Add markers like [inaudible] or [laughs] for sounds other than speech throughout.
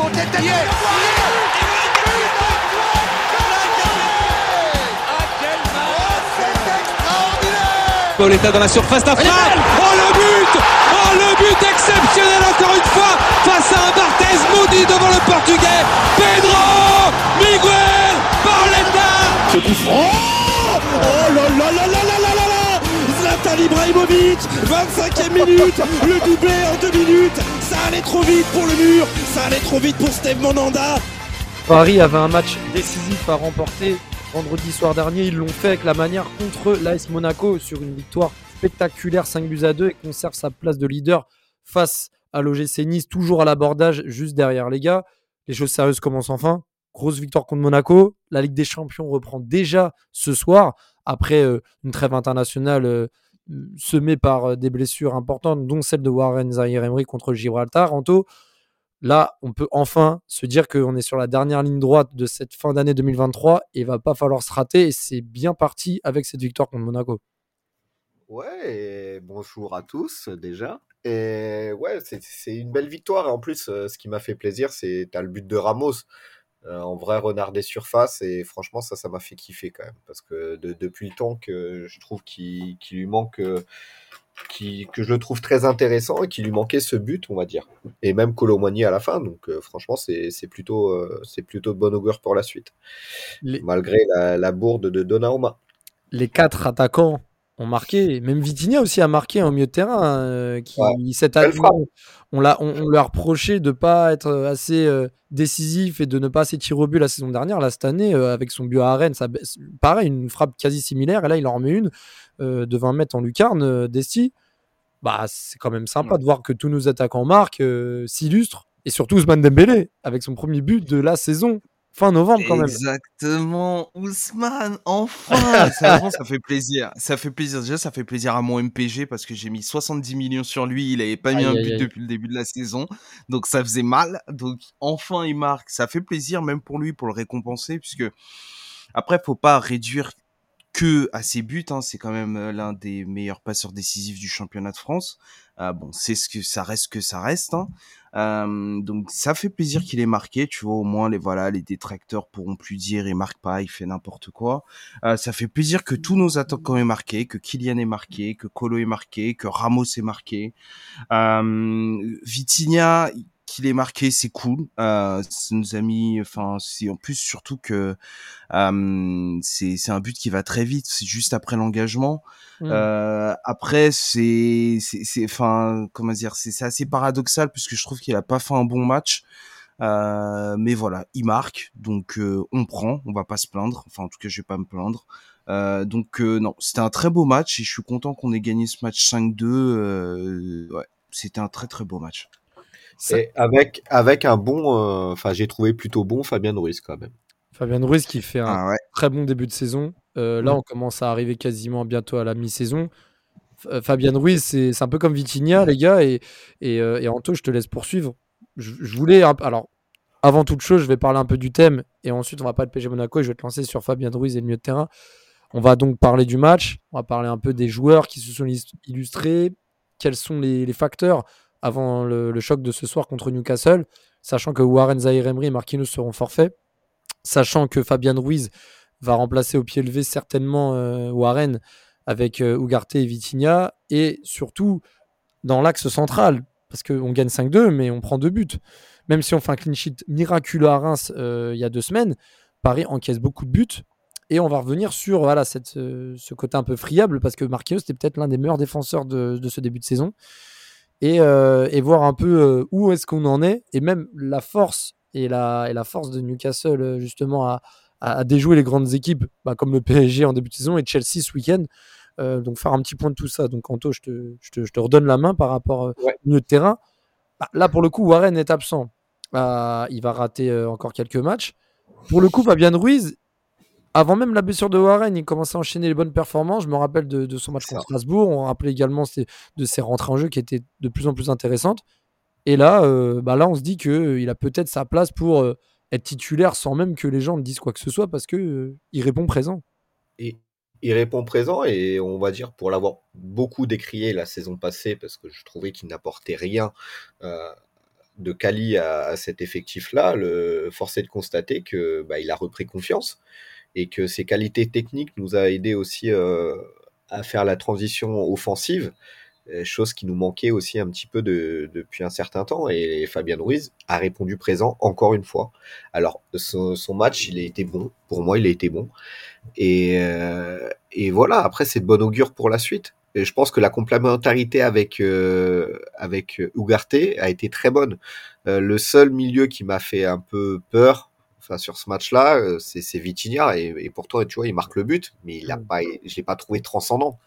remontée de Pauletta dans la surface d'affaire. Oh le but. Oh le but exceptionnel encore une fois face à un Barthez maudit devant le portugais. Pedro Miguel Pauletta Ce coup franc. Oh là là là Zlatan Ibrahimovic 25e minute Le doublé en deux minutes Ça allait trop vite pour le mur Ça allait trop vite pour Steve Monanda Paris avait un match décisif à remporter vendredi soir dernier. Ils l'ont fait avec la manière contre l'AS Monaco sur une victoire spectaculaire 5 buts à 2 et conserve sa place de leader face à l'OGC Nice, toujours à l'abordage juste derrière les gars. Les choses sérieuses commencent enfin. Grosse victoire contre Monaco. La Ligue des Champions reprend déjà ce soir après euh, une trêve internationale euh, semée par euh, des blessures importantes, dont celle de Warren Zahir Emery contre Gibraltar. Anto, Là, on peut enfin se dire qu'on est sur la dernière ligne droite de cette fin d'année 2023 et il va pas falloir se rater. Et c'est bien parti avec cette victoire contre Monaco. Ouais, bonjour à tous déjà. Et ouais, c'est une belle victoire. En plus, euh, ce qui m'a fait plaisir, c'est as le but de Ramos. Euh, en vrai renard des surfaces et franchement ça ça m'a fait kiffer quand même parce que depuis le temps que je trouve qu'il lui manque euh, que je le trouve très intéressant et qui lui manquait ce but, on va dire. Et même Colomani à la fin. Donc, euh, franchement, c'est plutôt, euh, c'est plutôt de bonne augure pour la suite. Malgré la, bourde de Donnarumma. Les quatre attaquants ont marqué. Même Vitinha aussi a marqué en milieu de terrain. Euh, qui, cette année, on, l'a, on, lui a reproché de ne pas être assez décisif et de ne pas assez tirer au but la saison dernière. Là, cette année, avec son but à Rennes, ça, pareil, une frappe quasi similaire. Et là, il en remet une. Euh, de 20 mètres en lucarne, euh, Desti, bah, c'est quand même sympa de voir que tous nos attaquants marquent, euh, s'illustrent, et surtout Ousmane Dembélé, avec son premier but de la saison. Fin novembre quand même. Exactement, Ousmane, enfin ça, ça fait plaisir. Ça fait plaisir. Déjà, ça fait plaisir à mon MPG parce que j'ai mis 70 millions sur lui. Il avait pas mis un but depuis le début de la saison. Donc ça faisait mal. Donc enfin, il marque. Ça fait plaisir même pour lui, pour le récompenser. Puisque après, faut pas réduire que à ses buts. Hein, c'est quand même euh, l'un des meilleurs passeurs décisifs du championnat de France. Euh, bon, c'est ce que ça reste que ça reste. Hein. Euh, donc ça fait plaisir qu'il ait marqué. Tu vois, au moins les voilà, les détracteurs pourront plus dire il marque pas, il fait n'importe quoi. Euh, ça fait plaisir que tous nos attaquants aient marqué, que Kylian ait marqué, que Colo ait marqué, que Ramos ait marqué. Euh, Vitinha, qu'il ait marqué, c'est cool. Euh, ça nous a mis, enfin, c'est en plus surtout que euh, c'est c'est un but qui va très vite. C'est juste après l'engagement. Mmh. Euh, après, c'est c'est enfin comment dire, c'est assez paradoxal puisque je trouve qu'il a pas fait un bon match. Euh, mais voilà, il marque, donc euh, on prend, on va pas se plaindre. Enfin, en tout cas, je vais pas me plaindre. Euh, donc non, c'était un très beau match et je suis content qu'on ait gagné ce match 5-2. ouais, c'était un très très beau match. Et avec, avec un bon, euh, enfin j'ai trouvé plutôt bon Fabien Ruiz quand même. Fabien Ruiz qui fait un ah très bon début de saison. Euh, là, on commence à arriver quasiment bientôt à la mi-saison. Euh, Fabien Ruiz, c'est un peu comme Vitinha, les gars. Et, et, et Anto, je te laisse poursuivre. Je, voulais. Alors, avant toute chose, je vais parler un peu du thème. Et ensuite, on va pas de PG Monaco. Et je vais te lancer sur Fabien Ruiz et le milieu de terrain. On va donc parler du match. On va parler un peu des joueurs qui se sont illustrés. Quels sont les, les facteurs avant le, choc de ce soir contre Newcastle, sachant que Warren Zahir et Marquinhos seront forfaits, sachant que Fabian Ruiz va remplacer au pied levé certainement euh, Warren avec euh, Ugarte et Vitinha, et surtout dans l'axe central, parce qu'on gagne 5-2, mais on prend deux buts. Même si on fait un clean sheet miraculeux à Reims euh, il y a deux semaines, Paris encaisse beaucoup de buts. Et on va revenir sur voilà, cette, ce côté un peu friable, parce que Marquinhos était peut-être l'un des meilleurs défenseurs de, ce début de saison. Euh, et, voir un peu euh, où est-ce qu'on en est et même la force et la, et la force de Newcastle euh, justement à, à, déjouer les grandes équipes bah, comme le PSG en début de saison et Chelsea ce week-end. donc faire un petit point de tout ça. Donc Anto, je te, je te, je te redonne la main par rapport au milieu de terrain. Bah, là pour le coup, Warren est absent. il va rater encore quelques matchs. Pour le coup, Fabien Ruiz, avant même la blessure de Warren, il commençait à enchaîner les bonnes performances. Je me rappelle de, son match contre Strasbourg. On rappelait également de ses rentrées en jeu qui étaient de plus en plus intéressantes. Et là, euh, bah là on se dit qu'il euh, a peut-être sa place pour euh, être titulaire sans même que les gens ne disent quoi que ce soit parce qu'il il répond présent. Et il répond présent et on va dire pour l'avoir beaucoup décrié la saison passée parce que je trouvais qu'il n'apportait rien de Cali à, cet effectif-là, forcé de constater que bah, il a repris confiance et que ses qualités techniques nous a aidé aussi euh, à faire la transition offensive, euh, chose qui nous manquait aussi un petit peu depuis un certain temps. Et Fabien Ruiz a répondu présent encore une fois. Alors, son, match, il a été bon. Pour moi, il a été bon. Et, euh, et voilà, après, c'est de bon augure pour la suite. Et je pense que la complémentarité avec euh, avec Ugarte a été très bonne. Euh, le seul milieu qui m'a fait un peu peur, enfin sur ce match-là, euh, c'est c'est Vitinha et, et, pourtant tu vois il marque le but, mais il a mm. pas, je l'ai pas trouvé transcendant.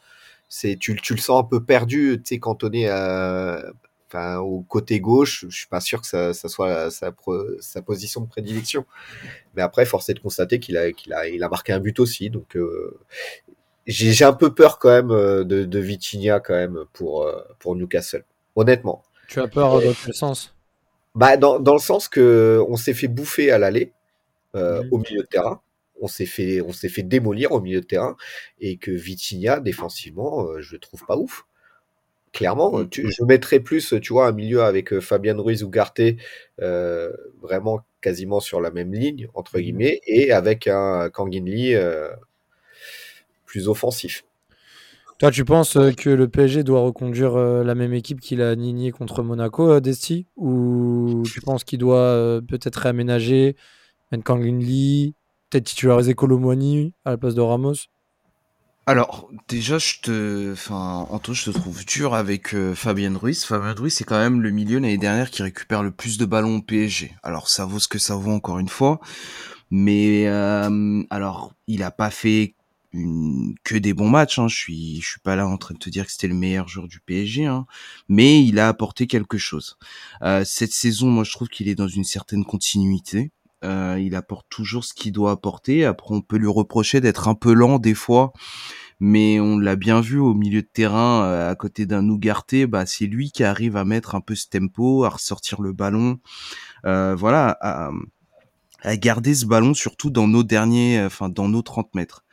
C'est tu, tu le sens un peu perdu, tu sais cantonné à, enfin au côté gauche. Je suis pas sûr que ça, ça soit sa, sa, position de prédilection. Mais après, force est de constater qu'il a qu'il a il a marqué un but aussi, donc euh, j'ai un peu peur quand même euh, de, de Vitinha quand même pour, euh, pour Newcastle, honnêtement. Tu as peur dans quel sens? Bah, dans, dans, le sens que on s'est fait bouffer à l'aller euh, au milieu de terrain. On s'est fait, on s'est fait démolir au milieu de terrain et que Vitinha défensivement, je le trouve pas ouf. Clairement, tu, je mettrais plus, tu vois, un milieu avec Fabien Ruiz ou Garté, vraiment quasiment sur la même ligne entre mhm. guillemets, et avec un Kangin Lee plus offensif. Toi, tu penses euh, que le PSG doit reconduire euh, la même équipe qu'il a nignée contre Monaco, euh, Desti? Ou tu penses qu'il doit peut-être réaménager Nkang Lee, peut-être titulariser Colomwani à la place de Ramos alors, déjà, je te, enfin, Anto, je te trouve dur avec Fabien Ruiz. Fabien Ruiz, c'est quand même le milieu l'année dernière qui récupère le plus de ballons au PSG. Alors, ça vaut ce que ça vaut encore une fois. Mais, alors, il a pas fait que des bons matchs. Hein. Je suis, je suis pas là en train de te dire que c'était le meilleur joueur du PSG, hein. mais il a apporté quelque chose. Euh, cette saison, moi, je trouve qu'il est dans une certaine continuité. Euh, il apporte toujours ce qu'il doit apporter. Après, on peut lui reprocher d'être un peu lent des fois, mais on l'a bien vu au milieu de terrain, euh, à côté d'un Ougarté, bah c'est lui qui arrive à mettre un peu ce tempo, à ressortir le ballon, euh, voilà, à, garder ce ballon surtout dans nos derniers, enfin dans nos 30 mètres.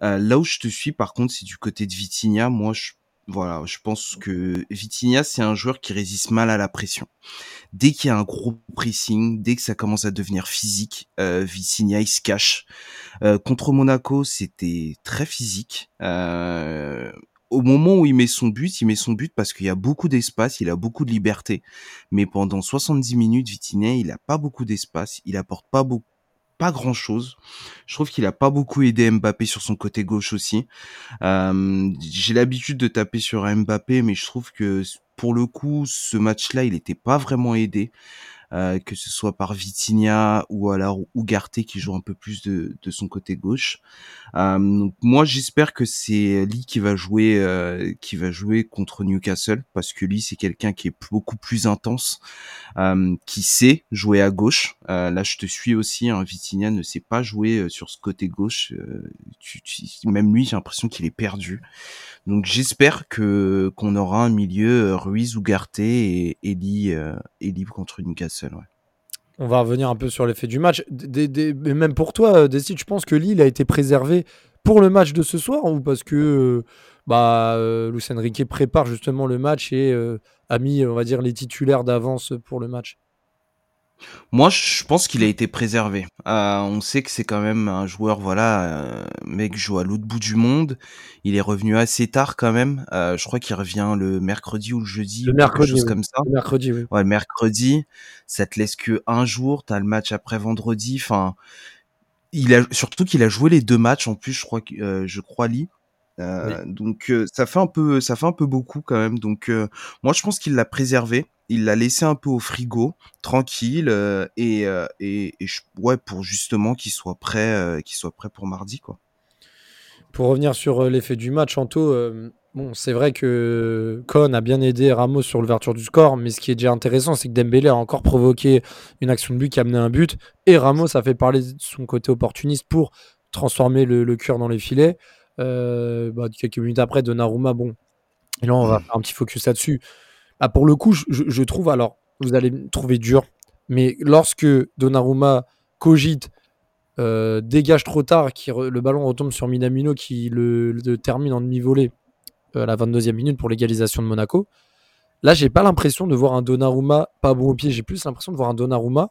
Là où je te suis, par contre, c'est du côté de Vitinha. Moi, je, voilà, je pense que Vitinha, c'est un joueur qui résiste mal à la pression. Dès qu'il y a un gros pressing, dès que ça commence à devenir physique, euh, Vitinha, il se cache. Euh, contre Monaco, c'était très physique. Euh, au moment où il met son but, il met son but parce qu'il y a beaucoup d'espace, il a beaucoup de liberté. Mais pendant 70 minutes, Vitinha, il a pas beaucoup d'espace, il apporte pas beaucoup pas grand chose. Je trouve qu'il a pas beaucoup aidé Mbappé sur son côté gauche aussi. Euh, j'ai l'habitude de taper sur Mbappé, mais je trouve que pour le coup, ce match-là, il n'était pas vraiment aidé. Euh, que ce soit par Vitinha ou alors Ugarte qui joue un peu plus de, de son côté gauche. Euh, donc moi j'espère que c'est Lee qui va jouer euh, qui va jouer contre Newcastle parce que Lee c'est quelqu'un qui est beaucoup plus intense, euh, qui sait jouer à gauche. Euh, là je te suis aussi, hein, Vitinha ne sait pas jouer sur ce côté gauche. Tu, tu, même lui j'ai l'impression qu'il est perdu. Donc j'espère que qu'on aura un milieu Ruiz, Ugarte et Eli, Eli contre Newcastle. On va revenir un peu sur l'effet du match. même pour toi, euh, Desi, tu penses que Lille a été préservé pour le match de ce soir ou parce que euh, bah, euh, Riquet prépare justement le match et a mis, on va dire, les titulaires d'avance pour le match? Moi, je pense qu'il a été préservé. Euh, on sait que c'est quand même un joueur, voilà, euh, mec joue à l'autre bout du monde. Il est revenu assez tard quand même. Euh, je crois qu'il revient le mercredi ou le jeudi, le mercredi, chose comme ça. Le mercredi, oui. Ouais, le mercredi. Ça te laisse que un jour. T'as le match après vendredi. Enfin, il a surtout qu'il a joué les deux matchs en plus. Je crois que euh, je crois Lee. Euh, donc ça fait un peu, ça fait un peu beaucoup quand même. Donc moi je pense qu'il l'a préservé il l'a laissé un peu au frigo, tranquille, euh, et, euh, et, ouais, pour justement qu'il soit prêt, euh, qu'il soit prêt pour mardi, quoi. Pour revenir sur l'effet du match, Anto, bon, c'est vrai que Cohn a bien aidé Ramos sur l'ouverture du score, mais ce qui est déjà intéressant, c'est que Dembélé a encore provoqué une action de but qui a amené un but, et Ramos a fait parler de son côté opportuniste pour transformer le, le cœur dans les filets. Bah, quelques minutes après, Donnarumma, bon, et là on va faire un petit focus là-dessus. Ah, pour le coup, je, trouve, alors, vous allez me trouver dur, mais lorsque Donnarumma cogite, euh, dégage trop tard, qui le ballon retombe sur Minamino qui le, termine en demi-volée euh, à la 22e minute pour l'égalisation de Monaco, là, j'ai pas l'impression de voir un Donnarumma pas bon au pied. J'ai plus l'impression de voir un Donnarumma,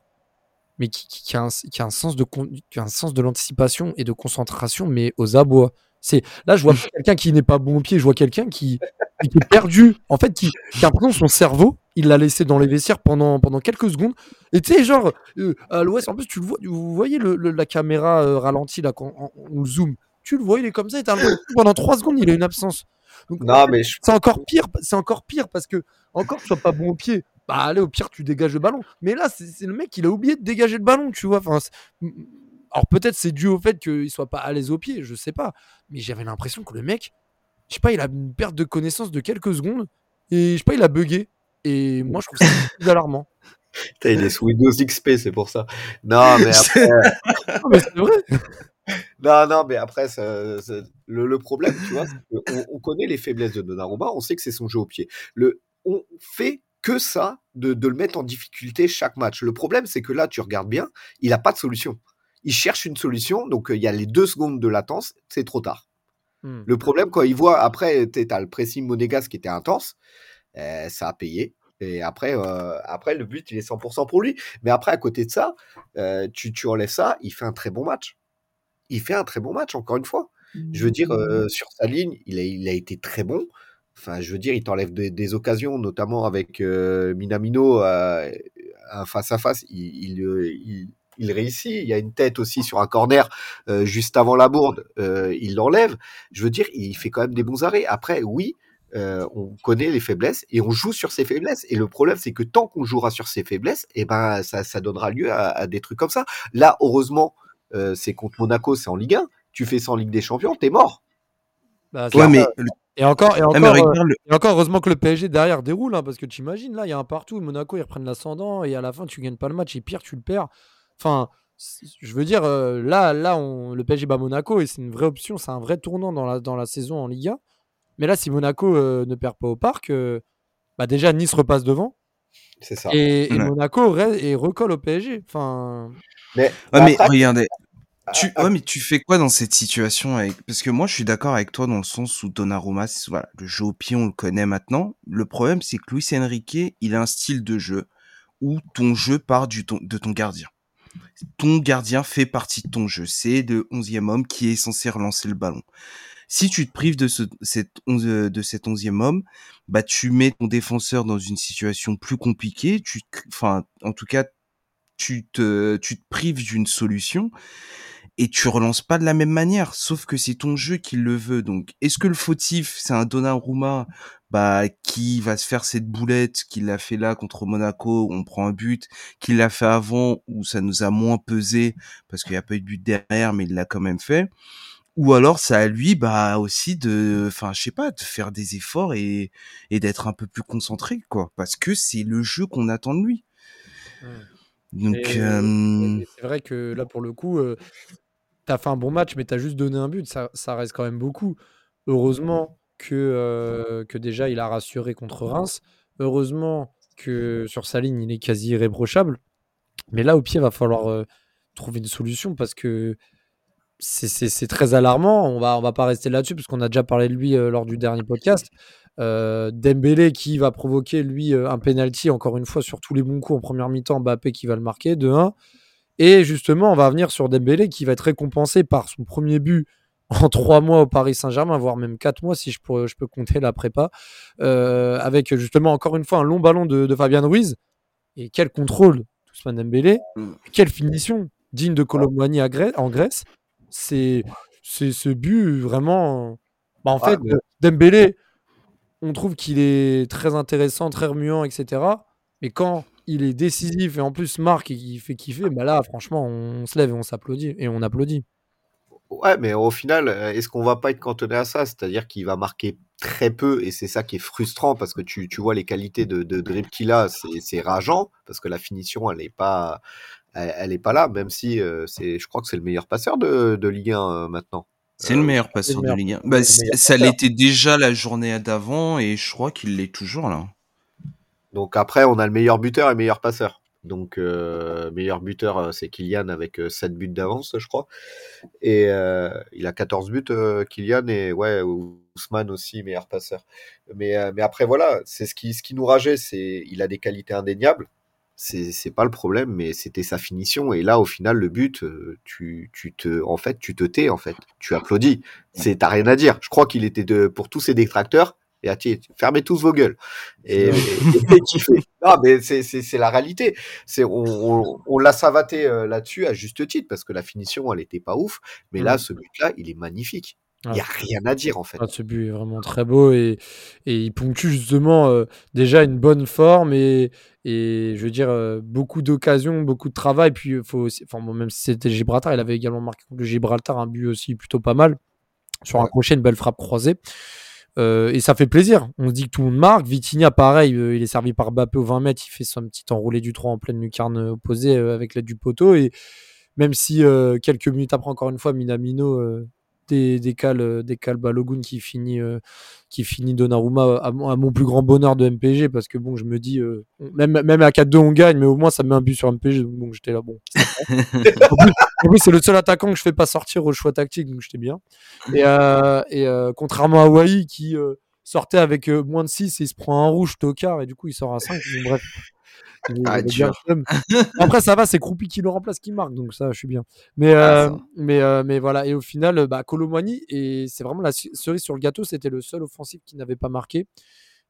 mais qui, a, un, qui a un sens de, qui a un sens de l'anticipation et de concentration, mais aux abois. C'est là, je vois quelqu'un qui n'est pas bon au pied. Je vois quelqu'un qui, qui, est perdu. En fait, qui, qui a l'impression son cerveau, il l'a laissé dans les vestiaires pendant, pendant quelques secondes. Et tu sais, genre, euh, à l'ouest, en plus, tu le vois, vous voyez le, la caméra euh, ralentie là, quand on, zoom. Tu le vois, il est comme ça. Et pendant trois secondes, il a une absence. non, mais c'est encore pire. C'est encore pire parce que encore tu sois pas bon au pied. Bah allez, au pire, tu dégages le ballon. Mais là, c'est le mec, il a oublié de dégager le ballon, tu vois. Enfin, alors peut-être c'est dû au fait qu'il soit pas à l'aise au pied, je sais pas. Mais j'avais l'impression que le mec, je sais pas, il a une perte de connaissance de quelques secondes et je sais pas, il a bugué. Et moi, je trouve ça [laughs] plus alarmant. il est sous Windows XP, c'est pour ça. Non, mais [laughs] après. [laughs] non, mais c'est vrai. Non, non, mais après, le, problème, tu vois, on, connaît les faiblesses de Donnarumma, on sait que c'est son jeu au pied. Le, on fait que ça de, de, le mettre en difficulté chaque match. Le problème, c'est que là, tu regardes bien, il n'a pas de solution. Il cherche une solution, donc il y a les deux secondes de latence, c'est trop tard. Hmm. Le problème, quand il voit, après, tu as le pressing monégasque qui était intense, eh, ça a payé. Et après, euh, après, le but, il est 100% pour lui. Mais après, à côté de ça, euh, tu, tu enlèves ça, il fait un très bon match. Il fait un très bon match, encore une fois. Je veux dire, euh, mmh. sur sa ligne, il a, il a été très bon. Enfin, je veux dire, il t'enlève des, occasions, notamment avec Minamino face à face. Il, il, il, réussit. Il y a une tête aussi sur un corner juste avant la bourde. il l'enlève. Je veux dire, il fait quand même des bons arrêts. Après, oui, euh, on connaît les faiblesses et on joue sur ces faiblesses. Et le problème, c'est que tant qu'on jouera sur ces faiblesses, et eh ben ça, ça donnera lieu à, des trucs comme ça. Là, heureusement, euh, c'est contre Monaco, c'est en Ligue 1. Tu fais ça en Ligue des Champions, t'es mort. Bah, mais... Et encore, et encore, euh, et encore, heureusement que le PSG derrière déroule, hein, parce que tu imagines, là, il y a un partout, Monaco, ils reprennent l'ascendant, et à la fin, tu gagnes pas le match, et pire, tu le perds. Enfin, je veux dire, là, là on, le PSG bat Monaco, et c'est une vraie option, c'est un vrai tournant dans la, dans la saison en Ligue 1. Mais là, si Monaco euh, ne perd pas au parc, euh, bah déjà Nice repasse devant. C'est ça. Et, Monaco et recolle au PSG. Enfin. Mais, mais regardez. Tu, ah, mais tu fais quoi dans cette situation avec... Parce que moi, je suis d'accord avec toi dans le sens où Donnarumma, voilà, le jeu au pied, on le connaît maintenant. Le problème, c'est que Luis Enrique, il a un style de jeu où ton jeu part du de ton gardien. Ton gardien fait partie de ton jeu. C'est le onzième homme qui est censé relancer le ballon. Si tu te prives de, ce, euh, de cet onzième homme, bah tu mets ton défenseur dans une situation plus compliquée. Tu, enfin, en tout cas, tu te, tu te prives d'une solution et tu relances pas de la même manière. Sauf que c'est ton jeu qui le veut. Donc, est-ce que le fautif, c'est un Donnarumma, bah, qui va se faire cette boulette qu'il a fait là contre Monaco, on prend un but, qu'il l'a fait avant où ça nous a moins pesé parce qu'il n'y a pas eu de but derrière, mais il l'a quand même fait ou alors c'est à lui bah aussi de enfin je sais pas de faire des efforts et, et d'être un peu plus concentré quoi parce que c'est le jeu qu'on attend de lui donc c'est vrai que là pour le coup euh, as fait un bon match mais tu as juste donné un but ça, reste quand même beaucoup heureusement que, euh, que déjà il a rassuré contre Reims heureusement que sur sa ligne il est quasi irréprochable mais là au pied va falloir euh, trouver une solution parce que c'est très alarmant. On va, va pas rester là-dessus parce qu'on a déjà parlé de lui euh, lors du dernier podcast. Euh, Dembélé qui va provoquer lui un penalty encore une fois sur tous les bons coups en première mi-temps. Mbappé qui va le marquer de 1. Et justement, on va venir sur Dembélé qui va être récompensé par son premier but en [laughs] trois mois au Paris Saint-Germain, voire même quatre mois si je, peux, je peux compter la prépa, avec justement encore une fois un long ballon de, de Fabien Ruiz. Et quel contrôle, Ousmane Dembélé, mm. quelle finition digne de Colomboigny en Grèce c'est ce but vraiment. Bah, en fait, Dembélé, on trouve qu'il est très intéressant, très remuant, etc. Mais quand il est décisif et en plus marque et qu'il fait kiffer, bah là, franchement, on se lève et on s'applaudit et on applaudit. Ouais, mais au final, euh, est-ce qu'on va pas être cantonné à ça? C'est-à-dire qu'il va marquer très peu et c'est ça qui est frustrant parce que tu, tu vois les qualités de, de dribble qu'il a, c'est rageant parce que la finition, elle n'est pas, elle, n'est pas là, même si euh, c'est, je crois que c'est le meilleur passeur de, de Ligue 1 euh, maintenant. C'est le meilleur passeur de Ligue 1. Bah, ça l'était déjà la journée d'avant et je crois qu'il l'est toujours là. Donc après, on a le meilleur buteur et le meilleur passeur. Donc, euh, meilleur buteur, euh, c'est Kylian avec 7 euh, buts d'avance, je crois. Et il a 14 buts, Kylian, et ouais, Ousmane aussi, meilleur passeur. Mais, après, voilà, c'est ce qui, ce qui nous rageait, c'est il a des qualités indéniables. C'est, c'est pas le problème, mais c'était sa finition. Et là, au final, le but, tu, tu te, en fait, tu te tais, en fait. Tu applaudis. C'est, t'as rien à dire. Je crois qu'il était de, pour tous ses détracteurs, et tiens, fermez tous vos gueules. Et, Non, [laughs] mais c'est, la réalité. C'est, on, on, on l'a savaté euh, là-dessus à juste titre parce que la finition, elle était pas ouf. Mais là, ce but-là, il est magnifique. Il n'y a rien à dire en fait. Ah, ce but est vraiment très beau et, et il ponctue justement euh, déjà une bonne forme et, et je veux dire euh, beaucoup d'occasions, beaucoup de travail. Puis faut aussi, enfin, même si c'était Gibraltar, il avait également marqué contre Gibraltar un but aussi plutôt pas mal sur un crochet, une belle frappe croisée. Euh, et ça fait plaisir. On se dit que tout le monde marque. Vitinha, pareil, il est servi par Bappé au 20 mètres. Il fait son petit enroulé du 3 en pleine lucarne opposée avec l'aide du poteau. Et même si quelques minutes après, encore une fois, Minamino euh, des Balogun qui finit, euh, qui finit Donnarumma à, mon plus grand bonheur de MPG parce que bon, je me dis, euh, même, même à 4-2 on gagne, mais au moins ça met un but sur MPG. Donc bon, j'étais là, bon. [laughs] c'est le seul attaquant que je fais pas sortir au choix tactique, donc j'étais bien. Et, et contrairement à Wai qui sortait avec moins de 6 et il se prend un rouge tocard et du coup il sort à 5. bref. Ah, Après, ça va, c'est Croupi qui le remplace, qui marque, donc ça, je suis bien. Mais, ah, euh, mais, euh, mais voilà, et au final, bah, Colomani, et c'est vraiment la cerise sur le gâteau, c'était le seul offensif qui n'avait pas marqué.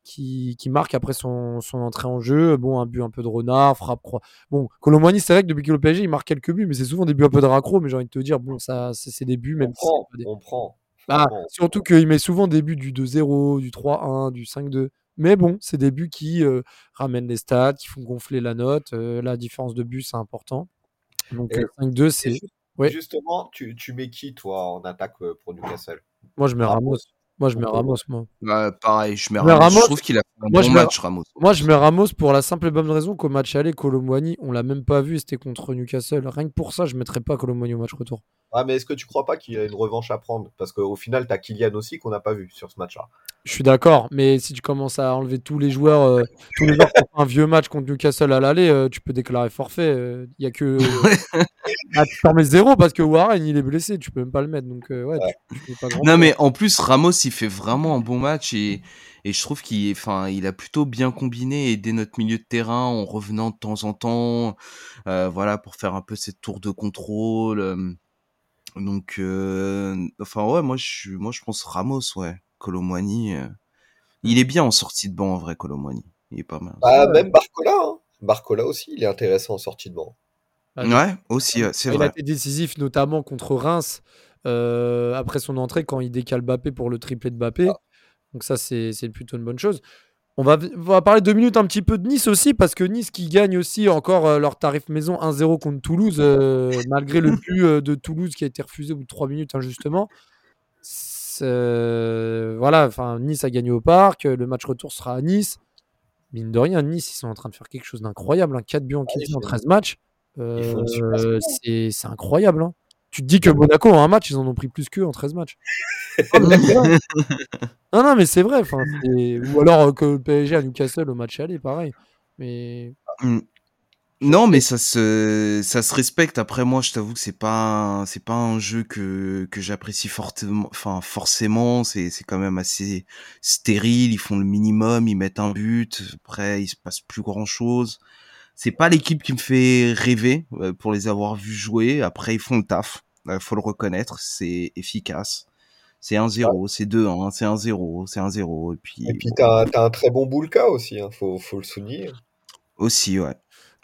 Qui, qui, marque après son, son, entrée en jeu. Bon, un but un peu de renard, frappe, croix. Bon, Colomani, c'est vrai que depuis que le PSG, il marque quelques buts, mais c'est souvent des buts un peu de raccro. Mais j'ai envie de te dire, bon, ça, c'est des buts, même on prend, on prend. Ah, surtout qu'il met souvent des buts du 2-0, du 3-1, du 5-2. Mais bon, c'est des buts qui euh, ramènent les stats, qui font gonfler la note. Euh, la différence de but, c'est important. Donc 5-2, euh, c'est. Justement, tu, tu, mets qui, toi, en attaque pour Newcastle? Moi, je mets Ramos. Moi, je mets Ramos, moi. Bah, pareil, je mets Ramos. Je trouve qu'il a fait un moi, bon match, Ramos. Moi, je mets Ramos pour la simple et bonne raison qu'au match aller, Colomboigny, on l'a même pas vu, c'était contre Newcastle. Rien que pour ça, je mettrais pas Colomboigny au match retour. Ah, mais est-ce que tu crois pas qu'il y a une revanche à prendre? Parce qu'au final, tu as Kylian aussi qu'on n'a pas vu sur ce match-là. Je suis d'accord, mais si tu commences à enlever tous les joueurs, euh, tous les joueurs ont un vieux match contre Newcastle à l'aller, euh, tu peux déclarer forfait. Il euh, y a que. [laughs] ah, tu t'en mets zéro parce que Warren il est blessé, tu peux même pas le mettre. Donc, ouais, non, mais en plus, Ramos il fait vraiment un bon match et, et je trouve qu'il enfin, il a plutôt bien combiné et dès notre milieu de terrain en revenant de temps en temps, voilà, pour faire un peu cette tour de contrôle. Donc, enfin, ouais, moi je, moi je pense Ramos, ouais. Colomwani, euh, il est bien en sortie de banc en vrai, Colomwani. Il est pas mal. Bah, même Barcola, hein. Barcola aussi, il est intéressant en sortie de banc. Ah, ouais, aussi, c'est vrai. Il a été décisif notamment contre Reims euh, après son entrée quand il décale Bappé pour le triplé de Bappé. Ah. Donc ça, c'est plutôt une bonne chose. On va, on va, parler deux minutes un petit peu de Nice aussi, parce que Nice qui gagne aussi encore euh, leur tarif maison 1-0 contre Toulouse, [laughs] malgré le but de Toulouse qui a été refusé au bout de trois minutes injustement. Euh, voilà, enfin, Nice a gagné au parc. Le match retour sera à Nice. Mine de rien, Nice, ils sont en train de faire quelque chose d'incroyable. Hein. 4 buts en 15 en 13 matchs. Euh, c'est incroyable. Hein. Tu te dis que Monaco, en un match, ils en ont pris plus qu'eux en 13 matchs. [laughs] non, non, mais c'est vrai. Ou alors que le PSG à Newcastle au match aller, pareil. Mais. Mm. Non, mais ça se, ça se respecte. Après, moi, je t'avoue que c'est pas, c'est pas un jeu que, que j'apprécie fortement, enfin, forcément. C'est, c'est quand même assez stérile. Ils font le minimum, ils mettent un but. Après, il se passe plus grand chose. C'est pas l'équipe qui me fait rêver euh, pour les avoir vus jouer. Après, ils font le taf. Il euh, faut le reconnaître. C'est efficace. C'est 1-0, c'est 2-1, c'est 1-0, c'est 1-0. Et puis, et puis t'as, as un très bon Boulka aussi, hein. faut, faut le souligner. Aussi, ouais.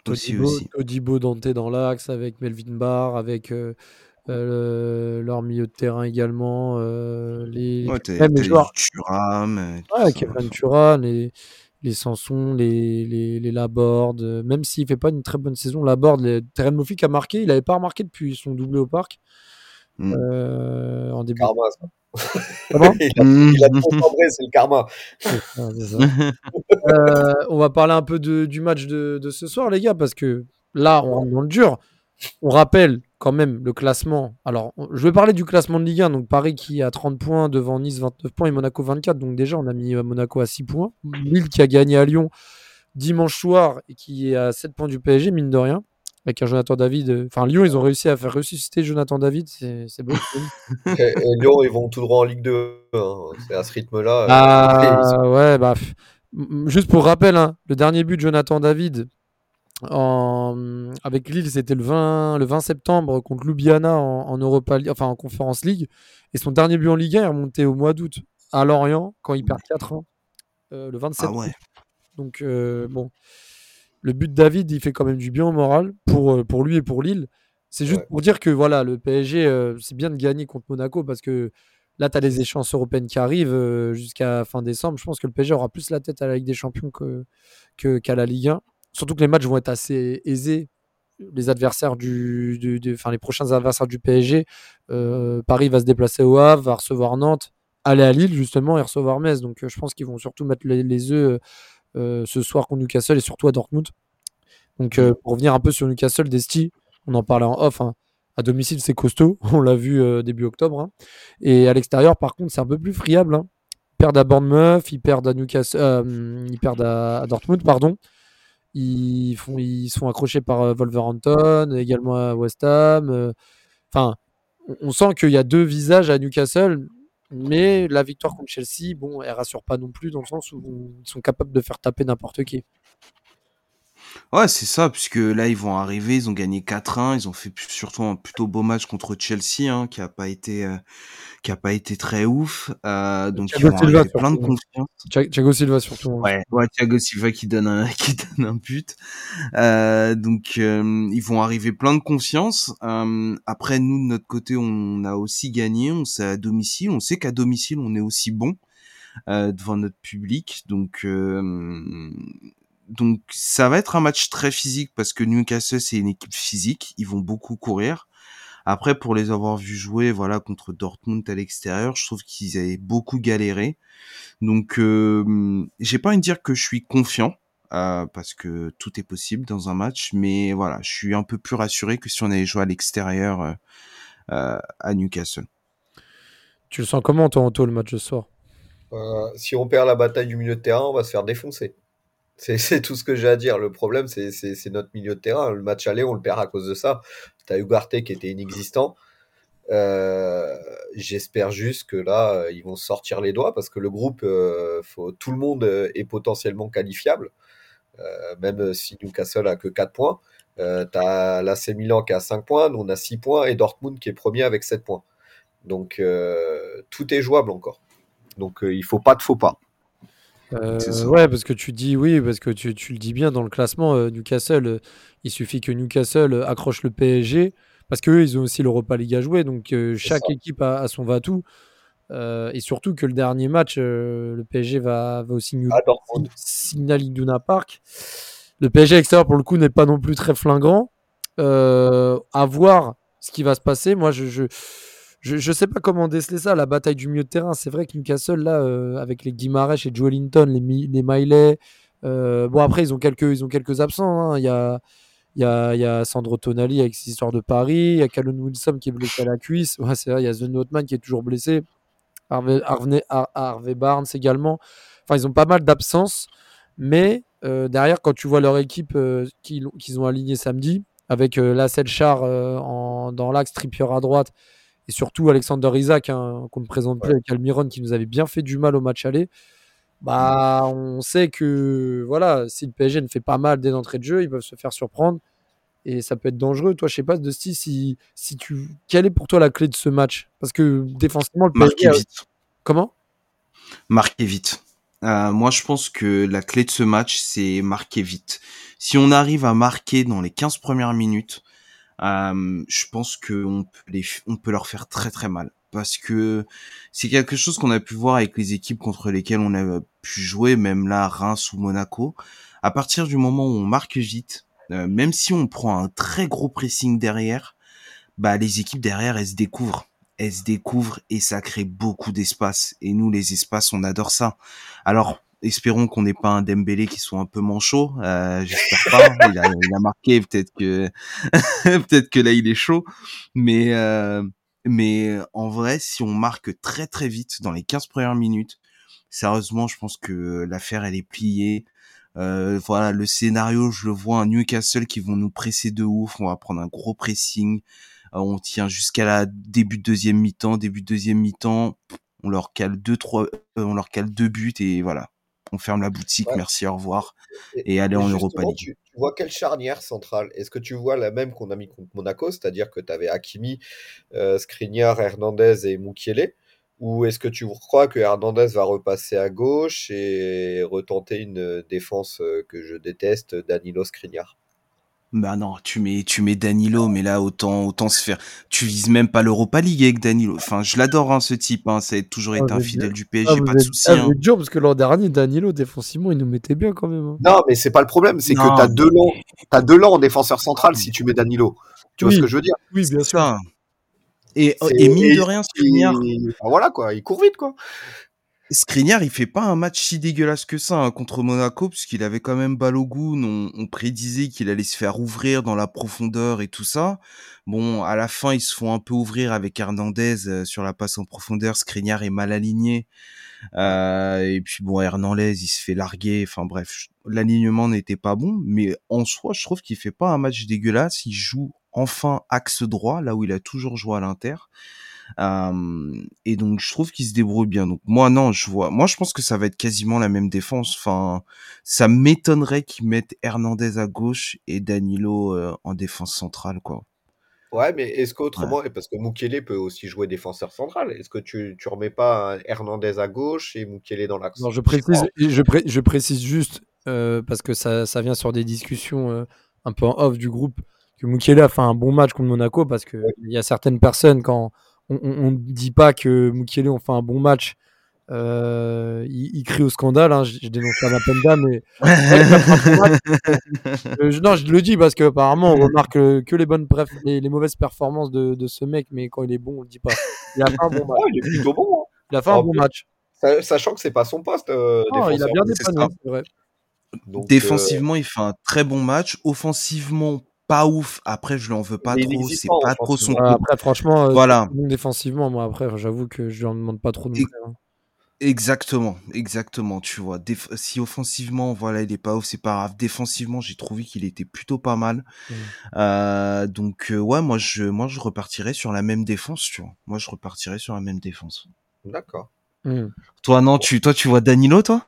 Todibo, Dante dans l'axe avec Melvin Barr, avec euh, euh, leur milieu de terrain également. Euh, les, ouais, les joueurs. Thuram. Ouais, Kevin Thuram, les, les Sanson, les, les, les Laborde. Même s'il fait pas une très bonne saison, Laborde, les... Terren a marqué. Il n'avait pas remarqué depuis son doublé au parc. Mm. en début. Karma, ça. [laughs] il, a, il, a, trop chambré, c'est le karma. euh, on va parler un peu de, du match de, de, ce soir, les gars, parce que là, on rentre dans le dur. On rappelle quand même le classement. Alors, je vais parler du classement de Ligue 1. Donc, Paris qui a 30 points devant Nice 29 points et Monaco 24. Donc, déjà, on a mis Monaco à 6 points. Lille qui a gagné à Lyon dimanche soir et qui est à 7 points du PSG, mine de rien. avec un Jonathan David. Enfin, Lyon, ils ont réussi à faire ressusciter Jonathan David, c'est beau. [laughs] et, Lyon, ils vont tout droit en Ligue 2. Hein. C'est à ce rythme-là. Ah, ouais, bah. Juste pour rappel, hein, le dernier but de Jonathan David en... avec Lille, c'était le 20, le 20 septembre contre Ljubljana en, Europa, enfin en Conférence League. Et son dernier but en Ligue 1 est remonté au mois d'août à Lorient quand il perd 4 ans, euh, le 27. Ah ouais. Donc, euh, bon, le but de David, il fait quand même du bien au moral pour, euh, pour lui et pour Lille. C'est juste pour dire que voilà, le PSG, c'est bien de gagner contre Monaco parce que là, tu as les échéances européennes qui arrivent jusqu'à fin décembre. Je pense que le PSG aura plus la tête à la Ligue des Champions qu'à que, qu'à la Ligue 1. Surtout que les matchs vont être assez aisés. Les adversaires du, enfin les prochains adversaires du PSG, Paris va se déplacer au Havre, va recevoir Nantes, aller à Lille justement et recevoir Metz. Donc je pense qu'ils vont surtout mettre les, œufs euh, ce soir contre Newcastle et surtout à Dortmund. Donc euh, pour revenir un peu sur Newcastle, Desti, on en parlait en off. Hein. À domicile, c'est costaud. [laughs] On l'a vu euh, début octobre. Hein. Et à l'extérieur, par contre, c'est un peu plus friable. Hein. Ils perdent à Bournemouth, ils perdent à Newcastle, ils perdent à, Dortmund, pardon. Ils, sont accrochés par Wolverhampton, également à West Ham. Enfin, on sent qu'il y a deux visages à Newcastle. Mais la victoire contre Chelsea, bon, elle rassure pas non plus dans le sens où ils sont capables de faire taper n'importe qui. Ouais, c'est ça, puisque là, ils vont arriver, ils ont gagné 4-1, ils ont fait surtout un plutôt beau match contre Chelsea, hein, qui a pas été, euh, qui a pas été très ouf. Euh, donc, ils vont Silva, plein de confiance. Thiago Silva, surtout. Hein. Ouais, ouais, Thiago Silva qui donne un, [laughs] qui donne un but. Euh, donc, euh, ils vont arriver plein de confiance. Euh, après, nous, de notre côté, on a aussi gagné, on sait à domicile, on sait qu'à domicile, on est aussi bon. Euh, devant notre public. Donc, euh, donc ça va être un match très physique parce que Newcastle c'est une équipe physique, ils vont beaucoup courir. Après pour les avoir vus jouer voilà contre Dortmund à l'extérieur, je trouve qu'ils avaient beaucoup galéré. Donc euh, j'ai pas envie de dire que je suis confiant euh, parce que tout est possible dans un match, mais voilà, je suis un peu plus rassuré que si on avait joué à l'extérieur euh, euh à Newcastle. Tu le sens comment toi Anto le match de soir? Euh, Si on perd la bataille du milieu de terrain, on va se faire défoncer. C'est tout ce que j'ai à dire. Le problème, c'est notre milieu de terrain. Le match aller, on le perd à cause de ça. T'as Ugarte qui était inexistant. Euh, J'espère juste que là, ils vont sortir les doigts parce que le groupe, euh, tout le monde est potentiellement qualifiable. Euh, même si Newcastle a que 4 points. Euh, T'as l'AC Milan qui a 5 points, nous on a 6 points et Dortmund qui est premier avec 7 points. Donc euh, tout est jouable encore. Donc euh, il faut pas de faux pas. Euh, ouais, parce que tu dis oui, parce que tu, tu le dis bien dans le classement, euh, Newcastle, euh, il suffit que Newcastle accroche le PSG, parce qu'eux, ils ont aussi l'Europa League à jouer, donc chaque équipe a, son va-tout. et surtout que le dernier match, le PSG va, va aussi New... Signal Iduna Park. Le PSG extérieur, pour le coup, n'est pas non plus très flingrant. à voir ce qui va se passer. Moi, je, je je ne sais pas comment déceler ça, la bataille du milieu de terrain. C'est vrai que Newcastle, là, euh, avec les Guimarães et Joe Linton, les, Miley, euh, bon, après, ils ont quelques, ils absents. Hein. Il, y a, Sandro Tonali avec ses histoires de Paris. Il y a Callum Wilson qui est blessé à la cuisse. C'est vrai, il y a The Notman qui est toujours blessé. Harvey, Barnes également. Enfin, ils ont pas mal d'absences. Mais euh, derrière, quand tu vois leur équipe qu'ils ont alignée samedi, avec la dans l'axe, Trippier à droite et surtout Alexander Isaac, hein, qu'on ne présente plus avec Almiron, qui nous avait bien fait du mal au match aller. Bah, on sait que voilà, si le PSG ne fait pas mal dès l'entrée de jeu, ils peuvent se faire surprendre et ça peut être dangereux. Toi, je sais pas, de si, si tu, quelle est pour toi la clé de ce match? Parce que défensivement, le PSG. Marquer vite. Comment? Marquer vite. Euh, moi, je pense que la clé de ce match, c'est marquer vite. Si on arrive à marquer dans les 15 premières minutes, euh, je pense qu'on peut, on peut leur faire très très mal. Parce que c'est quelque chose qu'on a pu voir avec les équipes contre lesquelles on a pu jouer, même là, Reims ou Monaco. À partir du moment où on marque vite, euh, même si on prend un très gros pressing derrière, bah les équipes derrière elles se découvrent, elles se découvrent et ça crée beaucoup d'espace. Et nous les espaces on adore ça. Alors espérons qu'on n'ait pas un Dembélé qui soit un peu manchot. Euh, J'espère pas. il, a, il, a, marqué, peut-être que [laughs] peut-être que là il est chaud. Mais euh, mais en vrai, si on marque très très vite dans les 15 premières minutes, sérieusement, je pense que l'affaire elle est pliée. Euh, voilà, le scénario, je le vois, un Newcastle qui vont nous presser de ouf. On va prendre un gros pressing. Euh, on tient jusqu'à la début de deuxième mi-temps. Début de deuxième mi-temps, on leur cale deux, trois, on leur cale deux buts et voilà. On ferme la boutique, merci, au revoir. Et, aller en Europa League. Tu, vois quelle charnière centrale? Est-ce que tu vois la même qu'on a mis contre Monaco, c'est-à-dire que tu avais Hakimi, euh, Skriniar, Hernandez et Mukiele ou est-ce que tu crois que Hernandez va repasser à gauche et retenter une défense euh, que je déteste, Danilo Skriniar? Bah non, tu mets, tu mets Danilo, mais là autant, autant se faire. Tu vises même pas l'Europa League avec Danilo. Enfin, je l'adore hein, ce type. Hein. Ça a toujours été ah, un fidèle du PSG, ah, pas de souci. Ah, hein. dur parce que l'an dernier, Danilo défensivement, il nous mettait bien quand même. Hein. Non, mais c'est pas le problème, c'est que t'as deux longs, as deux longs en défenseur central si tu mets Danilo. Tu vois ce que je veux dire Oui, bien sûr. Et, et mine de rien, Skriniar. voilà quoi, il court vite quoi. Skriniar, il fait pas un match si dégueulasse que ça hein, contre Monaco, puisqu'il avait quand même Balogun. On, on prédisait qu'il allait se faire ouvrir dans la profondeur et tout ça. Bon, à la fin, ils se font un peu ouvrir avec Hernandez euh, sur la passe en profondeur. Skriniar est mal aligné. Euh, et puis bon, Hernandez, il se fait larguer. Enfin bref, l'alignement n'était pas bon, mais en soi, je trouve qu'il fait pas un match dégueulasse. Il joue enfin axe droit, là où il a toujours joué à l'Inter. Et donc je trouve qu'il se débrouille bien. Donc moi non, je vois. Moi je pense que ça va être quasiment la même défense. Enfin, ça m'étonnerait qu'ils mettent Hernandez à gauche et Danilo euh, en défense centrale, quoi. Ouais, mais est-ce qu'autrement, parce que Mukele peut aussi jouer défenseur central, est-ce que tu, tu remets pas Hernandez à gauche et Mukele dans l'axe Non, je précise, je, je, précise juste euh, parce que ça, ça, vient sur des discussions euh, un peu en off du groupe que Mukele a fait un bon match contre Monaco parce que il y a certaines personnes quand on ne dit pas que Mukele ont fait un bon match, euh, il, crie au scandale. Hein, je, dénonce pas Mapenda, mais [laughs] euh, non, je le dis parce qu'apparemment on remarque que les bonnes bref, les, les, mauvaises performances de, de, ce mec, mais quand il est bon, on le dit pas. Il a fait un bon [laughs] match. il est plutôt bon. Hein. Il a fait un bon match. Sachant que c'est pas son poste. Euh, non, il a bien dépanné, c'est vrai. Défensivement, il fait un très bon match. Offensivement, pas ouf. Après, je lui en veux pas trop. C'est pas trop son. après, franchement, voilà. défensivement, moi, après, j'avoue que je lui en demande pas trop. De hein. Exactement, exactement. Tu vois, si offensivement, voilà, il est pas ouf, c'est pas grave. Défensivement, j'ai trouvé qu'il était plutôt pas mal. Mmh. Euh, donc euh, ouais, moi je, moi je repartirais sur la même défense, tu vois. Moi je repartirais sur la même défense. D'accord. Mmh. Toi non, tu, toi tu vois Danilo, toi?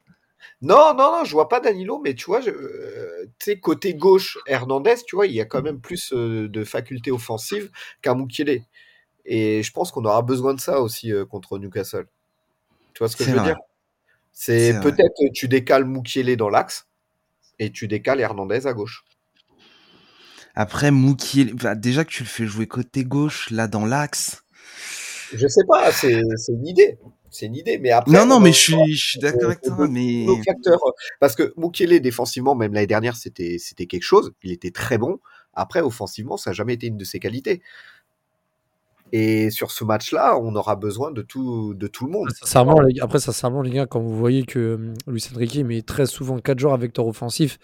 Non, non, non, je vois pas Danilo, mais tu vois, euh, tu côté gauche, Hernandez, tu vois, il y a quand même plus de facultés offensives qu'un Mukele. Et je pense qu'on aura besoin de ça aussi contre Newcastle. Tu vois ce que je veux dire? C'est peut-être tu décales Moukielé dans l'axe et tu décales Hernandez à gauche. Après Moukielé, bah, déjà que tu le fais jouer côté gauche, là dans l'axe. Je sais pas, c'est une idée. C'est une idée, mais après. Non, non, mais je suis, d'accord avec toi, mais. parce que Moukielé, défensivement, même l'année dernière, c'était quelque chose. Il était très bon. Après, offensivement, ça n'a jamais été une de ses qualités. Et sur ce match-là, on aura besoin de tout, de tout le monde. Sincèrement, les, après, sincèrement, les gars, quand vous voyez que hum, Luis Enrique met très souvent 4 joueurs avec vecteur offensif,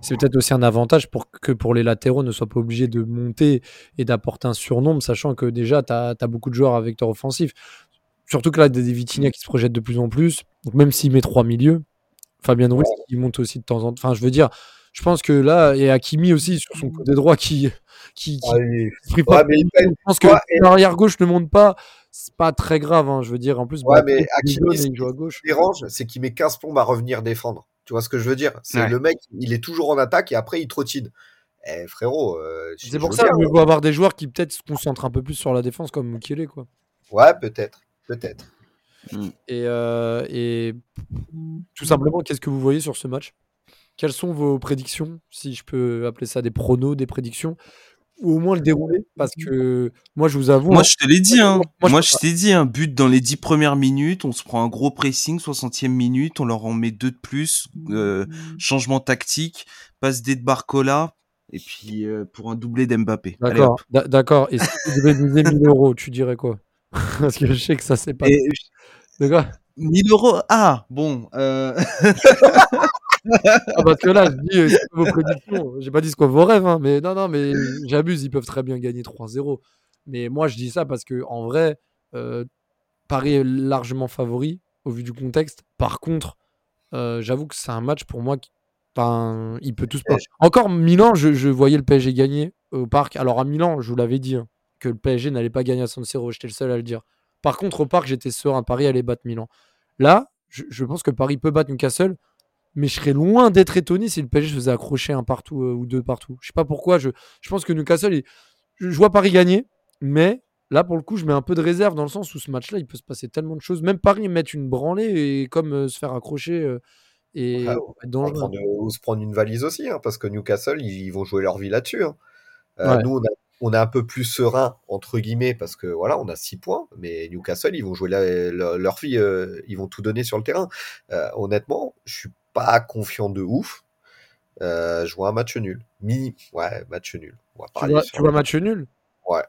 c'est peut-être aussi un avantage pour que pour les latéraux ne soient pas obligés de monter et d'apporter un surnombre, sachant que déjà, tu as, beaucoup de joueurs avec vecteur offensif. Surtout que là, des Vitinha qui se projettent de plus en plus. Donc, même s'il met trois milieux, Fabien Ruiz, il monte aussi de temps en temps. Enfin, je veux dire, je pense que là, et Hakimi aussi sur son côté droit qui, qui, qui ah, pas. je pense que l'arrière gauche ne monte pas, c'est pas très grave. Hein, je veux dire, en plus, ouais, mais Hakimi, ce qui dérange, c'est qu'il met 15 plombes à revenir défendre. Tu vois ce que je veux dire? C'est le mec, il est toujours en attaque et après il trottine. Eh, frérot. Euh, c'est pour ça qu'il faut avoir des joueurs qui peut-être se concentrent un peu plus sur la défense comme Mukele, quoi. Ouais, peut-être, peut-être. Mm. Et, euh, et tout simplement, qu'est-ce que vous voyez sur ce match? Quelles sont vos prédictions, si je peux appeler ça des pronos, des prédictions ou au moins le dérouler? Parce que moi je vous avoue moi hein, je te l'ai dit hein. moi, je, t'ai dit un but dans les 10 premières minutes on se prend un gros pressing 60e minute on leur en met deux de plus euh, changement tactique passe des de Barcola et puis euh, pour un doublé d'Mbappé. D'accord. d'accord. Et si tu devais miser 1000 [laughs] euros tu dirais quoi? [laughs] parce que je sais que ça c'est pas d'accord 1000 euros ah bon euh... ah, parce que là, je dis euh, vos prédictions. J'ai pas dit ce quoi vos rêves, hein, mais non, non, mais j'abuse. Ils peuvent très bien gagner 3-0. Mais moi, je dis ça parce que en vrai, euh, Paris est largement favori au vu du contexte. Par contre, euh, j'avoue que c'est un match pour moi Enfin, il peut tous pas. Encore Milan, je, voyais le PSG gagner au parc. Alors à Milan, je vous l'avais dit hein, que le PSG n'allait pas gagner à San Siro. J'étais le seul à le dire. Par contre, au parc, j'étais serein. Paris allait battre Milan. Là, je, pense que Paris peut battre Newcastle, mais je serais loin d'être étonné si le PSG se faisait accrocher un partout euh, ou deux partout. Je sais pas pourquoi. Je, je pense que Newcastle, je, vois Paris gagner, mais là, pour le coup, je mets un peu de réserve dans le sens où ce match-là, il peut se passer tellement de choses. Même Paris mettre une branlée et comme euh, se faire accrocher. Euh, et ou se prendre une valise aussi, hein, parce que Newcastle, ils, vont jouer leur vie là-dessus. Hein. Nous, on a on est un peu plus serein entre guillemets parce que voilà, on a 6 points, mais Newcastle ils vont jouer leur vie, euh, ils vont tout donner sur le terrain. Euh, honnêtement, je suis pas confiant de ouf. Euh, je vois un match nul. Mi, ouais, match nul. tu vois, match nul? Ouais.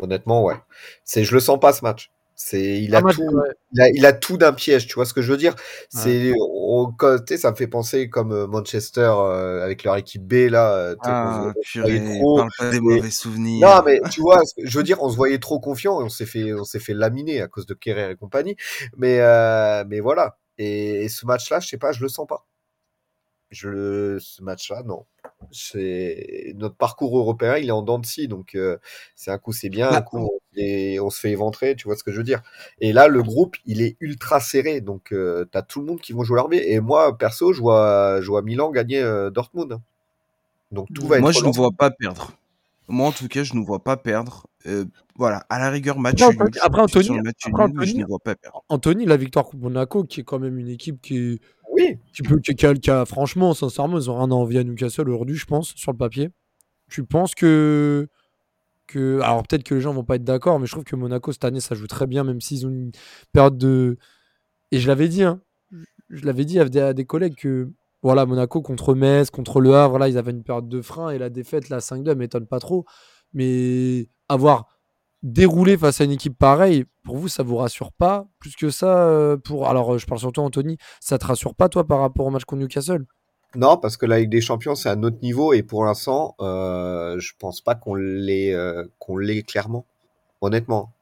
Honnêtement, ouais. C'est, je le sens pas ce match. C'est, il, a tout, il, a, tout d'un piège, tu vois ce que je veux dire? C'est, côté, ça me fait penser comme euh, Manchester euh, avec leur équipe B là. Euh, ah, pas des mauvais souvenirs. Non, mais tu vois, je veux dire, on se voyait trop confiant et on s'est fait, on s'est fait laminer à cause de Kerrer et compagnie. Mais, mais voilà. Et, ce match-là, je sais pas, je le sens pas. Je, ce match-là, non c'est notre parcours européen, il est en dents de scie, donc euh, c'est un coup c'est bien, un coup on, se fait éventrer, tu vois ce que je veux dire. Et là, le groupe, il est ultra serré, donc euh, tu as tout le monde qui vont jouer leur Et moi, perso, je vois, je vois Milan gagner euh, Dortmund. Donc tout va Moi, je ne vois pas perdre. Moi, en tout cas, je ne vois pas perdre. voilà, à la rigueur, match après, nul. Après, Anthony, après, je ne vois pas perdre. Anthony, la victoire contre Monaco, qui est quand même une équipe qui oui. Tu peux, qui franchement, sincèrement, ils ont rien à envier à Newcastle aujourd'hui, je pense, sur le papier. Tu penses que. Alors peut-être que les gens vont pas être d'accord, mais je trouve que Monaco cette année ça joue très bien, même s'ils ont une période de. Et je l'avais dit, hein, je l'avais dit à des, collègues que voilà, Monaco contre Metz, contre Le Havre, là, ils avaient une période de frein et la défaite, la 5-2, m'étonne pas trop. Mais avoir dérouler face à une équipe pareille, pour vous, ça vous rassure pas plus que ça euh, pour Alors, euh, je parle surtout Anthony, ça te rassure pas toi par rapport au match contre Newcastle? Non, parce que la Ligue des Champions c'est un autre niveau et pour l'instant, euh, je pense pas qu'on l'ait qu'on l'ait clairement, honnêtement.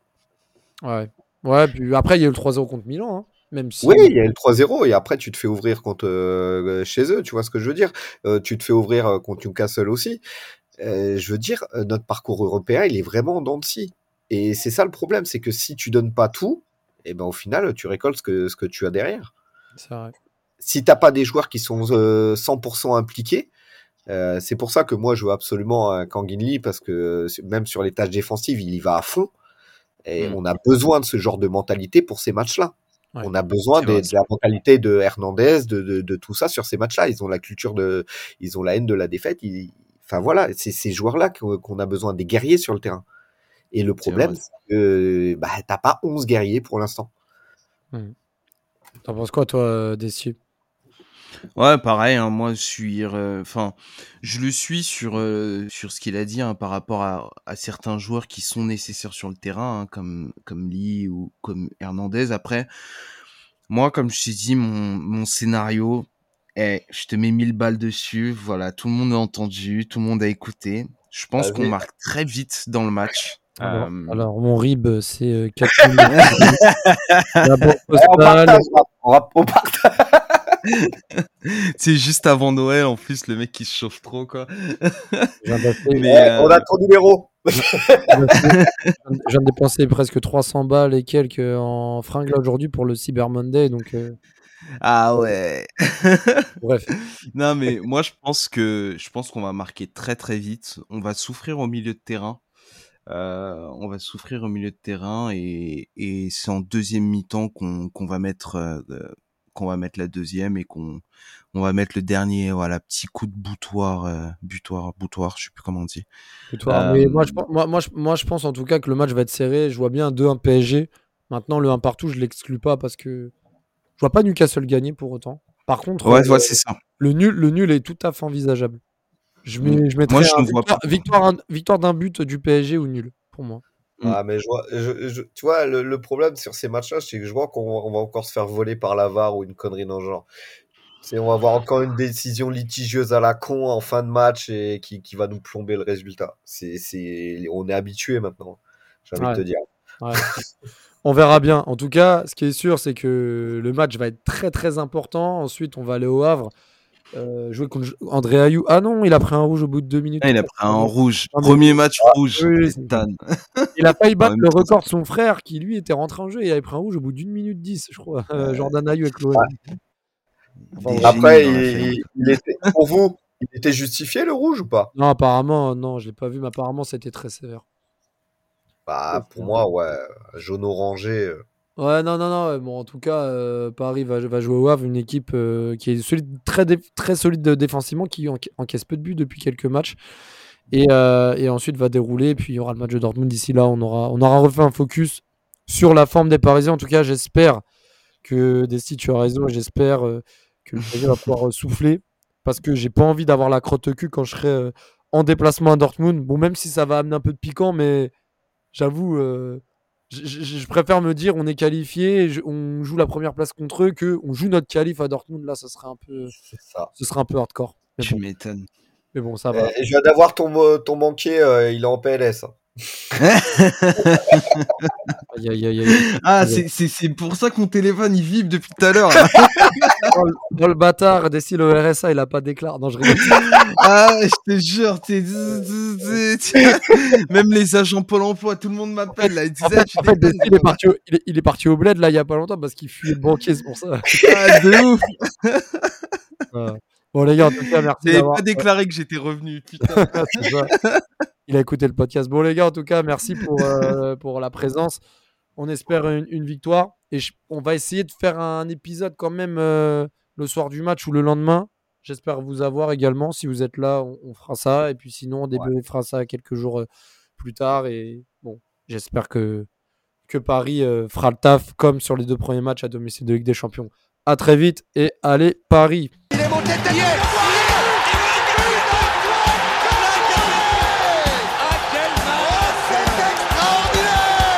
Ouais, ouais. Puis après, il y a eu le 3-0 contre Milan. Hein, même si... Oui, il y a eu le 3-0 et après tu te fais ouvrir contre chez eux, tu vois ce que je veux dire. tu te fais ouvrir contre Newcastle aussi. je veux dire, notre parcours européen, il est vraiment en dents de scie. Et c'est ça le problème, c'est que si tu donnes pas tout, et eh ben au final, tu récoltes ce que, ce que tu as derrière. Vrai. Si t'as pas des joueurs qui sont 100% euh, impliqués, euh, c'est pour ça que moi je veux absolument un Kangin Lee parce que même sur les tâches défensives, il y va à fond. Et mm. on a besoin de ce genre de mentalité pour ces matchs-là. on a besoin de, la mentalité de Hernandez, de, de, de tout ça sur ces matchs-là. Ils ont la culture de, ils ont la haine de la défaite. enfin voilà, c'est ces joueurs-là qu'on a besoin des guerriers sur le terrain. Et le problème, c'est que bah, t'as pas 11 guerriers pour l'instant. Mmh. T'en penses quoi, toi, Dessier Ouais, pareil. Hein, moi, je suis, enfin, je le suis sur euh, sur ce qu'il a dit hein, par rapport à, à, certains joueurs qui sont nécessaires sur le terrain, hein, comme comme Lee ou comme Hernandez. Après, moi, comme je t'ai dit, mon, mon scénario, est, je te mets 1000 balles dessus. Voilà, tout le monde a entendu, tout le monde a écouté. Je pense qu'on marque très vite dans le match. Alors, alors, mon RIB, c'est 4 [laughs] [laughs] C'est juste avant Noël, en plus, le mec qui se chauffe trop, quoi. Mais, On a ton numéro. [laughs] Je viens de dépenser presque 300 balles et quelques en fringues aujourd'hui pour le Cyber Monday, donc. Ah ouais. [laughs] Bref. Non mais moi je pense que je pense qu'on va marquer très très vite. On va souffrir au milieu de terrain. Euh, on va souffrir au milieu de terrain et, et c'est en deuxième mi-temps qu'on va mettre euh, qu'on va mettre la deuxième et qu'on on va mettre le dernier voilà petit coup de boutoir euh, butoir boutoir je sais plus comment on dit. Butoir, mais moi je, moi, moi, je, moi je pense en tout cas que le match va être serré. Je vois bien 2-1 PSG maintenant le 1 partout je l'exclus pas parce que je vois pas Newcastle gagner pour autant. Par contre ouais, c'est ça. le nul le nul est tout à fait envisageable. Je, mets, je mettrais victoire, victoire, d'un but du PSG ou nul, pour moi. Mm. Ah, mais je vois, je, tu vois, le, problème sur ces matchs-là, c'est que je vois qu'on va encore se faire voler par la VAR ou une connerie dans le genre. C'est, on va avoir encore une décision litigieuse à la con en fin de match et qui, qui va nous plomber le résultat. C'est, c'est, on est habitué maintenant, j'ai envie de te dire. [laughs] on verra bien. En tout cas, ce qui est sûr, c'est que le match va être très très important. Ensuite, on va aller au Havre. Euh, jouer contre André Ayou. Ah non, il a pris un rouge au bout de deux minutes. Ah, il a pris un rouge. Premier match rouge. il a failli [laughs] battre le record de son frère qui lui était rentré en jeu et il avait pris un rouge au bout d'une minute dix, je crois. Euh, Jordan Ayou avec l'OM. Après, il, était, pour vous, il était justifié le rouge ou pas? Non, apparemment, non, je l'ai pas vu, mais apparemment, c'était très sévère. Bah, pour moi, ouais, jaune orangé. Euh. Ouais, non, non, non. Bon, en tout cas, euh, Paris va, jouer au Havre, une équipe euh, qui est très, très solide défensivement, qui encaisse peu de buts depuis quelques matchs. Et, ensuite va dérouler. Puis il y aura le match de Dortmund. D'ici là, on aura, on aura refait un focus sur la forme des Parisiens. En tout cas, j'espère que Desti, tu as raison. J'espère que le PSG va pouvoir souffler parce que j'ai pas envie d'avoir la crotte cul quand je serai en déplacement à Dortmund. Bon, même si ça va amener un peu de piquant, mais j'avoue, je préfère me dire on est qualifié, on joue la première place contre eux, que on joue notre qualif à Dortmund. Là, ça serait un peu, ça. ce serait un peu hardcore. tu m'étonnes. Mais bon, ça va. Et je viens d'avoir ton, ton banquier, euh, il est en PLS. Hein. Ah, c'est pour ça que mon téléphone il vibre depuis tout à l'heure. [laughs] dans, le bâtard, Dessile au RSA, il a pas déclaré. Non, je rigole. ah, je te jure, même les agents Pôle emploi, tout le monde m'appelle. Là, il, disait, il, est parti au, il, est, parti au bled là il y a pas longtemps parce qu'il fuit le banquier, c'est pour ça. ah, de ouf. Bon, les gars, en tout cas, merci. Pas déclaré que j'étais revenu. Putain. [laughs] Il a écouté le podcast. Bon, les gars, en tout cas, merci pour, euh, [laughs] pour la présence. On espère une, victoire. Et on va essayer de faire un épisode quand même euh, le soir du match ou le lendemain. J'espère vous avoir également. Si vous êtes là, on, fera ça. Et puis sinon, on ouais. fera ça quelques jours euh, plus tard. Et bon, j'espère que, que Paris fera le taf comme sur les deux premiers matchs à domicile de Ligue des Champions. À très vite et allez, Paris! Il est